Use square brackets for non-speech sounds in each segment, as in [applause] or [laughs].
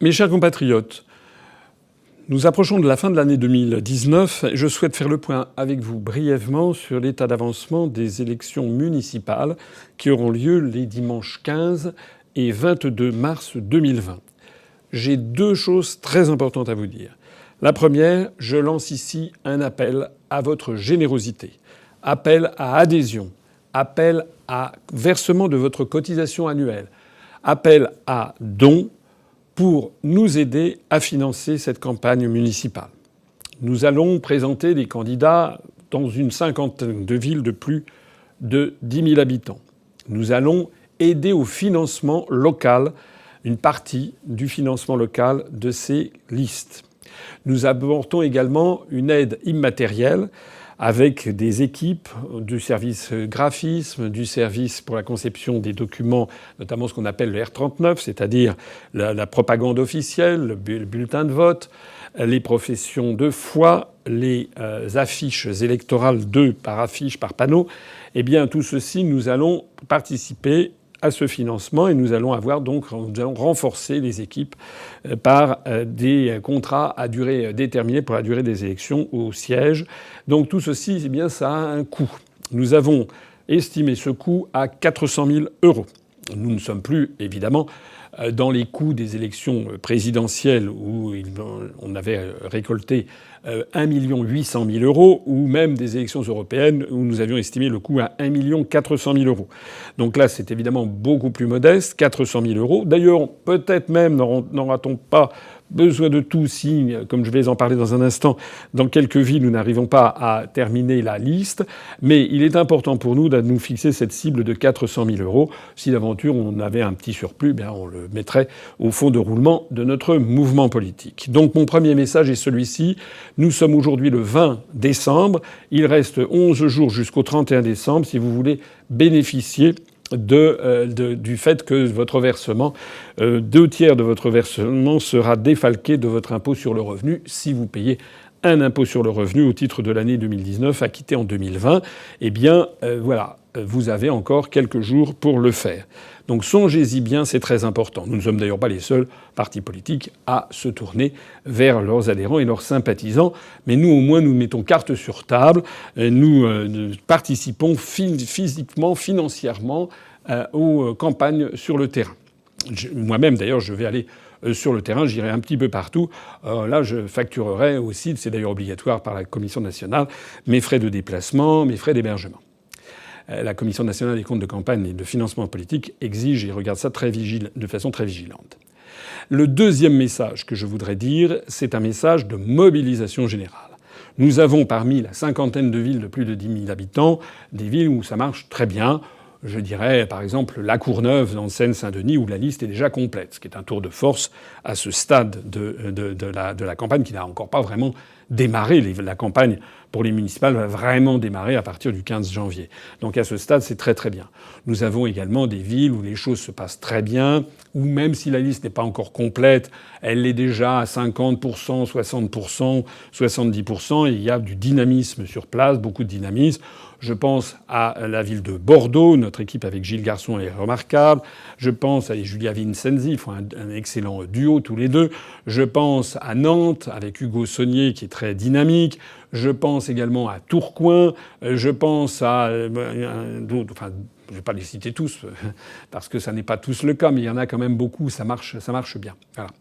Mes chers compatriotes, nous approchons de la fin de l'année 2019 et je souhaite faire le point avec vous brièvement sur l'état d'avancement des élections municipales qui auront lieu les dimanches 15 et 22 mars 2020. J'ai deux choses très importantes à vous dire. La première, je lance ici un appel à votre générosité, appel à adhésion, appel à versement de votre cotisation annuelle, appel à don pour nous aider à financer cette campagne municipale. Nous allons présenter des candidats dans une cinquantaine de villes de plus de 10 000 habitants. Nous allons aider au financement local, une partie du financement local de ces listes. Nous apportons également une aide immatérielle avec des équipes du service graphisme, du service pour la conception des documents, notamment ce qu'on appelle le R39, c'est-à-dire la, propagande officielle, le bulletin de vote, les professions de foi, les euh, affiches électorales, deux par affiche, par panneau. Eh bien, tout ceci, nous allons participer à ce financement et nous allons avoir donc nous allons renforcer les équipes euh, par euh, des contrats à durée déterminée pour la durée des élections au siège. Donc tout ceci, eh bien, ça a un coût. Nous avons estimé ce coût à 400 000 euros. Nous ne sommes plus évidemment euh, dans les coûts des élections présidentielles où on avait récolté 1 800 000 euros, ou même des élections européennes où nous avions estimé le coût à 1 400 000 euros. Donc là, c'est évidemment beaucoup plus modeste, 400 000 euros. D'ailleurs, peut-être même n'aura-t-on pas besoin de tout si, comme je vais en parler dans un instant, dans quelques villes, nous n'arrivons pas à terminer la liste. Mais il est important pour nous de nous fixer cette cible de 400 000 euros. Si d'aventure on avait un petit surplus, bien on le mettrait au fond de roulement de notre mouvement politique. Donc mon premier message est celui-ci. Nous sommes aujourd'hui le 20 décembre. Il reste 11 jours jusqu'au 31 décembre si vous voulez bénéficier euh, du fait que votre versement, euh, deux tiers de votre versement sera défalqué de votre impôt sur le revenu si vous payez un impôt sur le revenu au titre de l'année 2019 acquitté en 2020. Eh bien, euh, voilà, vous avez encore quelques jours pour le faire. Donc songez-y bien, c'est très important. Nous ne sommes d'ailleurs pas les seuls partis politiques à se tourner vers leurs adhérents et leurs sympathisants, mais nous au moins nous mettons carte sur table, nous euh, participons physiquement, financièrement euh, aux campagnes sur le terrain. Moi-même d'ailleurs je vais aller euh, sur le terrain, j'irai un petit peu partout. là, je facturerai aussi, c'est d'ailleurs obligatoire par la Commission nationale, mes frais de déplacement, mes frais d'hébergement. Euh, la Commission nationale des comptes de campagne et de financement politique exige et regarde ça de façon très vigilante. Le deuxième message que je voudrais dire, c'est un message de mobilisation générale. Nous avons parmi la cinquantaine de villes de plus de 10 000 habitants des villes où ça marche très bien. Je dirais par exemple La Courneuve en Seine-Saint-Denis où la liste est déjà complète, ce qui est un tour de force à ce stade de, de la, campagne qui n'a encore pas vraiment démarré. La campagne pour les municipales va vraiment démarrer à partir du 15 janvier. Donc à ce stade, c'est très très bien. Nous avons également des villes où les choses se passent très bien, où même si la liste n'est pas encore complète, elle est déjà à 50%, 60%, 70%. il y a du dynamisme sur place, beaucoup de dynamisme. Je pense à la ville de Bordeaux. Notre équipe avec Gilles Garçon est remarquable. Je pense à Julia Vincenzi. Ils font un, excellent duo tous les deux. Je pense à Nantes avec Hugo Saunier qui est très dynamique. Je pense également à Tourcoing. Je pense à euh. Enfin, je ne vais pas les citer tous [laughs] parce que ça n'est pas tous le cas, mais il y en a quand même beaucoup. Ça marche, ça marche bien. Voilà.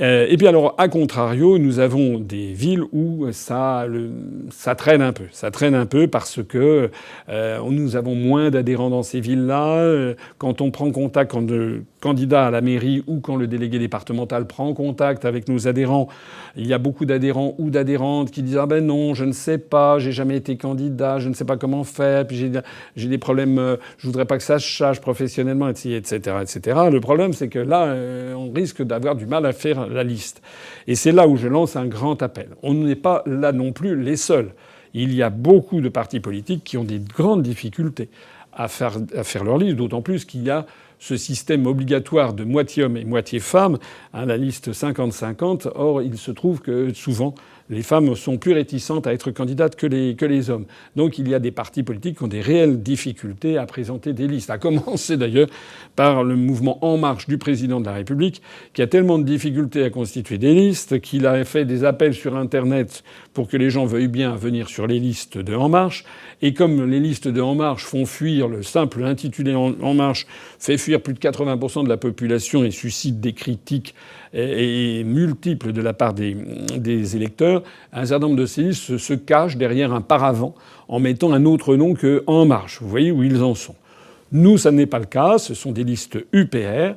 Euh, et puis alors, à contrario, nous avons des villes où ça, traîne un peu. Ça traîne un peu parce que euh, nous avons moins d'adhérents dans ces villes-là. Euh, quand on prend contact, quand le candidat à la mairie ou quand le délégué départemental prend contact avec nos adhérents, il y a beaucoup d'adhérents ou d'adhérentes qui disent ah ben non, je ne sais pas, j'ai jamais été candidat, je ne sais pas comment faire, puis j'ai des problèmes, je voudrais pas que ça se sache professionnellement, etc., etc. Le problème, c'est que là, on risque d'avoir du mal à faire la liste. Et c'est là où je lance un grand appel. On n'est pas là non plus les seuls. Il y a beaucoup de partis politiques qui ont des grandes difficultés à faire, à faire leur liste, d'autant plus qu'il y a ce système obligatoire de moitié homme et moitié femme, hein, la liste 50-50. Or, il se trouve que souvent, les femmes sont plus réticentes à être candidates que les, hommes. Donc il y a des partis politiques qui ont des réelles difficultés à présenter des listes. À commencer d'ailleurs par le mouvement En Marche du président de la République, qui a tellement de difficultés à constituer des listes qu'il a fait des appels sur Internet pour que les gens veuillent bien venir sur les listes de En Marche. Et comme les listes de En Marche font fuir, le simple intitulé En Marche fait fuir plus de 80% de la population et suscite des critiques et multiples de la part des, électeurs, un certain nombre de ces listes se cachent derrière un paravent en mettant un autre nom que En Marche. Vous voyez où ils en sont. Nous, ça n'est pas le cas. Ce sont des listes UPR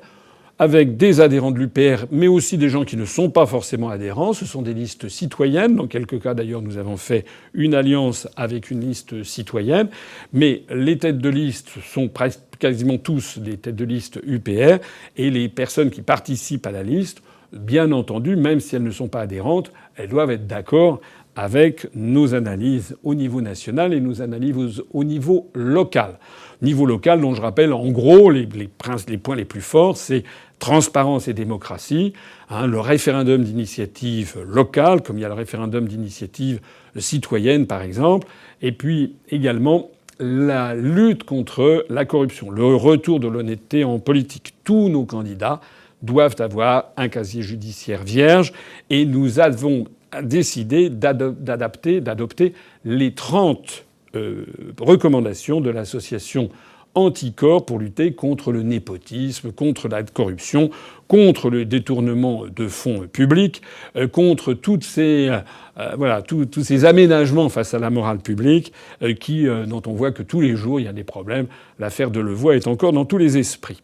avec des adhérents de l'UPR, mais aussi des gens qui ne sont pas forcément adhérents. Ce sont des listes citoyennes. Dans quelques cas, d'ailleurs, nous avons fait une alliance avec une liste citoyenne. Mais les têtes de liste sont quasiment tous des têtes de liste UPR. Et les personnes qui participent à la liste, bien entendu, même si elles ne sont pas adhérentes, elles doivent être d'accord avec nos analyses au niveau national et nos analyses au niveau local. Niveau local, dont je rappelle en gros les, points les plus forts, c'est transparence et démocratie, hein, le référendum d'initiative locale, comme il y a le référendum d'initiative citoyenne par exemple, et puis également la lutte contre la corruption, le retour de l'honnêteté en politique. Tous nos candidats doivent avoir un casier judiciaire vierge et nous avons décidé d'adapter, d'adopter les 30 euh, recommandations de l'association Anticorps pour lutter contre le népotisme, contre la corruption, contre le détournement de fonds publics, euh, contre toutes ces, euh, tous ces aménagements face à la morale publique dont on voit que tous les jours il y a des problèmes. L'affaire de Levoix est encore dans tous les esprits.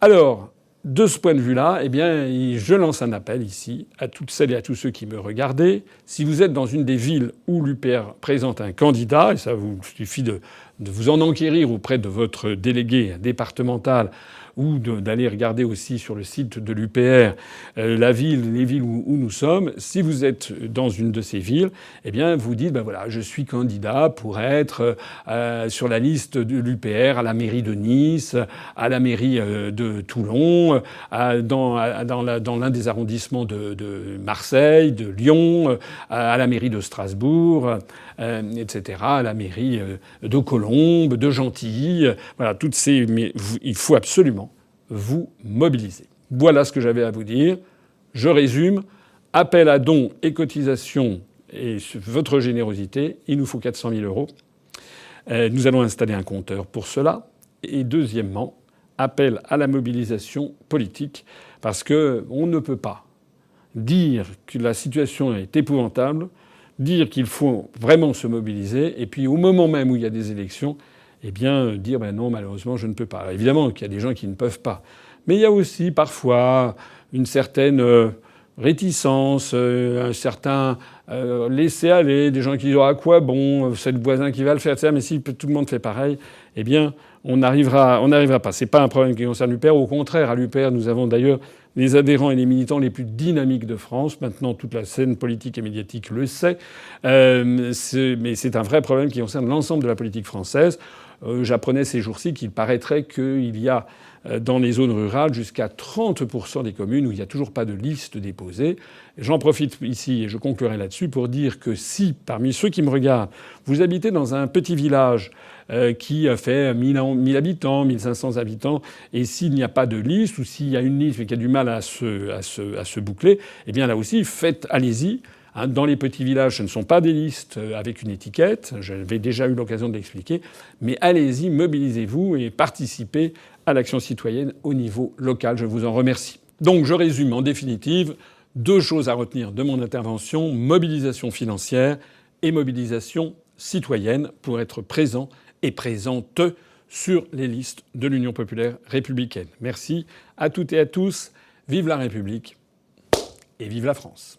Alors, de ce point de vue-là, eh bien, je lance un appel ici à toutes celles et à tous ceux qui me regardaient. Si vous êtes dans une des villes où l'UPR présente un candidat, et ça vous suffit de, vous en enquérir auprès de votre délégué départemental ou d'aller regarder aussi sur le site de l'UPR euh, la ville, les villes où, nous sommes. Si vous êtes dans une de ces villes, eh bien, vous dites, ben voilà, je suis candidat pour être euh, sur la liste de l'UPR à la mairie de Nice, à la mairie euh, de Toulon, à, dans, l'un des arrondissements de, Marseille, de Lyon, à la mairie de Strasbourg, etc., à la mairie de Colombes, de Gentilly. Voilà, toutes ces. Il faut absolument vous mobiliser. Voilà ce que j'avais à vous dire. Je résume. Appel à dons et cotisations et votre générosité. Il nous faut 400 000 euros. Euh, nous allons installer un compteur pour cela. Et deuxièmement, appel à la mobilisation politique, parce qu'on ne peut pas dire que la situation est épouvantable, dire qu'il faut vraiment se mobiliser, et puis au moment même où il y a des élections, eh bien, dire ben non, malheureusement, je ne peux pas. évidemment qu'il y a des gens qui ne peuvent pas. Mais il y a aussi parfois une certaine euh, réticence, euh, un certain euh, laisser aller, des gens qui disent à quoi bon, c'est le voisin qui va le faire, mais si tout le monde fait pareil, eh bien, on n'arrivera, on n'arrivera pas. C'est pas un problème qui concerne l'UPR. Au contraire, à l'UPR, nous avons d'ailleurs les adhérents et les militants les plus dynamiques de France. Maintenant, toute la scène politique et médiatique le sait. mais c'est un vrai problème qui concerne l'ensemble de la politique française. Euh, j'apprenais ces jours-ci qu'il paraîtrait qu'il y a euh, dans les zones rurales jusqu'à 30% des communes où il n'y a toujours pas de liste déposée. J'en profite ici et je conclurai là-dessus pour dire que si, parmi ceux qui me regardent, vous habitez dans un petit village euh, qui fait 1000, 1000 habitants, 1500 habitants, et s'il n'y a pas de liste ou s'il y a une liste mais qui a du mal à se, à se, à se boucler, eh bien là aussi, faites, allez-y. Hein, dans les petits villages, ce ne sont pas des listes euh, avec une étiquette. J'avais déjà eu l'occasion de l'expliquer. Mais allez-y, mobilisez-vous et participez à l'action citoyenne au niveau local. Je vous en remercie. Donc je résume en définitive deux choses à retenir de mon intervention mobilisation financière et mobilisation citoyenne pour être présent et présente sur les listes de l'Union populaire républicaine. Merci à toutes et à tous. Vive la République et vive la France.